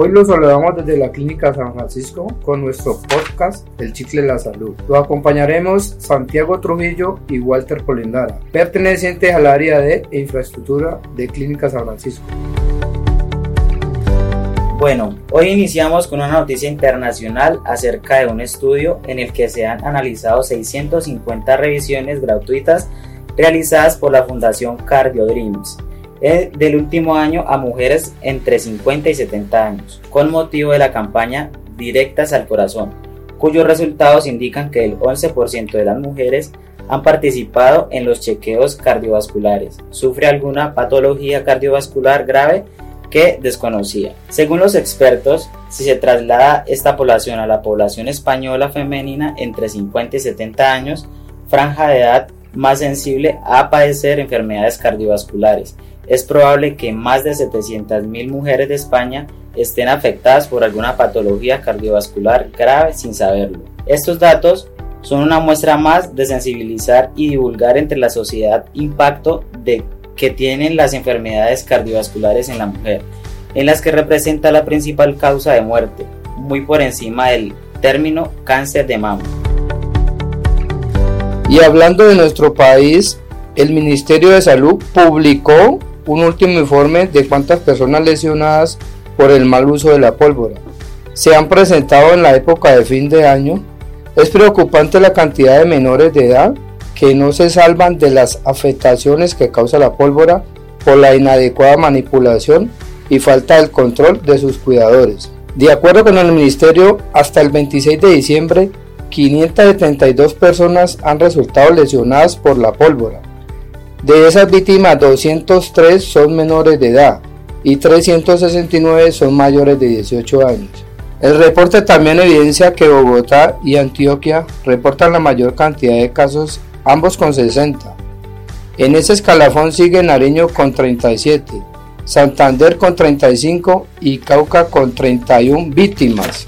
Hoy los saludamos desde la Clínica San Francisco con nuestro podcast El Chicle de la Salud. Los acompañaremos Santiago Trujillo y Walter Polendara, pertenecientes al área de infraestructura de Clínica San Francisco. Bueno, hoy iniciamos con una noticia internacional acerca de un estudio en el que se han analizado 650 revisiones gratuitas realizadas por la Fundación Cardio Dreams del último año a mujeres entre 50 y 70 años, con motivo de la campaña Directas al Corazón, cuyos resultados indican que el 11% de las mujeres han participado en los chequeos cardiovasculares, sufre alguna patología cardiovascular grave que desconocía. Según los expertos, si se traslada esta población a la población española femenina entre 50 y 70 años, franja de edad más sensible a padecer enfermedades cardiovasculares, es probable que más de 700.000 mujeres de España estén afectadas por alguna patología cardiovascular grave sin saberlo. Estos datos son una muestra más de sensibilizar y divulgar entre la sociedad impacto de que tienen las enfermedades cardiovasculares en la mujer, en las que representa la principal causa de muerte, muy por encima del término cáncer de mama. Y hablando de nuestro país, el Ministerio de Salud publicó un último informe de cuántas personas lesionadas por el mal uso de la pólvora se han presentado en la época de fin de año. Es preocupante la cantidad de menores de edad que no se salvan de las afectaciones que causa la pólvora por la inadecuada manipulación y falta del control de sus cuidadores. De acuerdo con el Ministerio, hasta el 26 de diciembre, 572 personas han resultado lesionadas por la pólvora. De esas víctimas, 203 son menores de edad y 369 son mayores de 18 años. El reporte también evidencia que Bogotá y Antioquia reportan la mayor cantidad de casos ambos con 60. En ese escalafón sigue Nariño con 37, Santander con 35 y Cauca con 31 víctimas.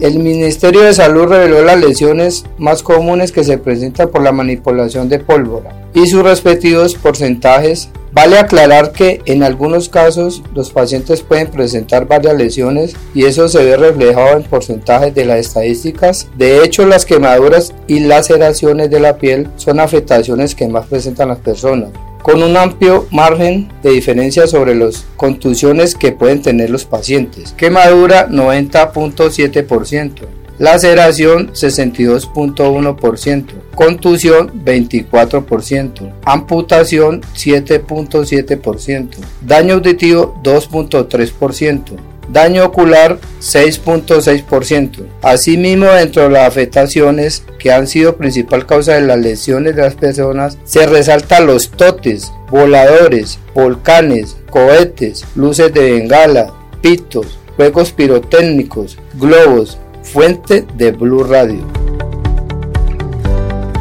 El Ministerio de Salud reveló las lesiones más comunes que se presentan por la manipulación de pólvora y sus respectivos porcentajes Vale aclarar que en algunos casos los pacientes pueden presentar varias lesiones y eso se ve reflejado en porcentajes de las estadísticas. De hecho, las quemaduras y laceraciones de la piel son afectaciones que más presentan las personas con un amplio margen de diferencia sobre las contusiones que pueden tener los pacientes. Quemadura 90.7%, laceración 62.1%, contusión 24%, amputación 7.7%, daño auditivo 2.3%, daño ocular 6.6%. Asimismo, dentro de las afectaciones que han sido principal causa de las lesiones de las personas, se resaltan los totes, voladores, volcanes, cohetes, luces de bengala, pitos, juegos pirotécnicos, globos, fuente de Blue Radio.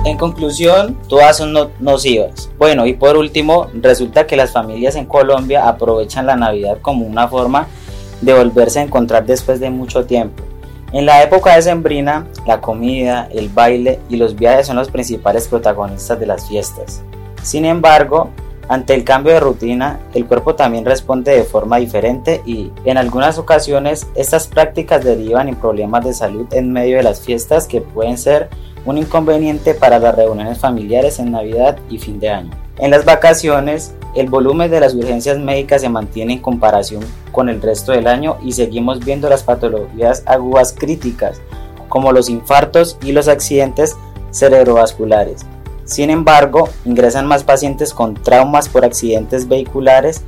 En conclusión, todas son nocivas. Bueno, y por último, resulta que las familias en Colombia aprovechan la Navidad como una forma de volverse a encontrar después de mucho tiempo. En la época de Sembrina, la comida, el baile y los viajes son los principales protagonistas de las fiestas. Sin embargo, ante el cambio de rutina, el cuerpo también responde de forma diferente y en algunas ocasiones estas prácticas derivan en problemas de salud en medio de las fiestas que pueden ser un inconveniente para las reuniones familiares en Navidad y fin de año. En las vacaciones, el volumen de las urgencias médicas se mantiene en comparación con el resto del año y seguimos viendo las patologías agudas críticas como los infartos y los accidentes cerebrovasculares sin embargo, ingresan más pacientes con traumas por accidentes vehiculares,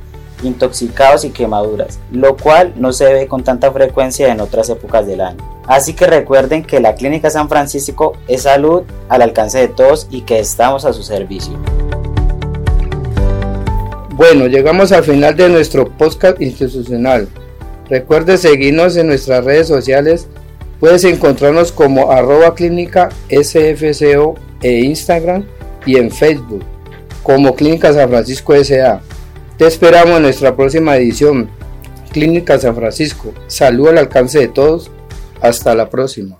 intoxicados y quemaduras, lo cual no se ve con tanta frecuencia en otras épocas del año. Así que recuerden que la Clínica San Francisco es salud al alcance de todos y que estamos a su servicio. Bueno, llegamos al final de nuestro podcast institucional. Recuerde seguirnos en nuestras redes sociales. Puedes encontrarnos como arroba clínica sfco e Instagram y en Facebook como Clínica San Francisco SA. Te esperamos en nuestra próxima edición. Clínica San Francisco. Salud al alcance de todos. Hasta la próxima.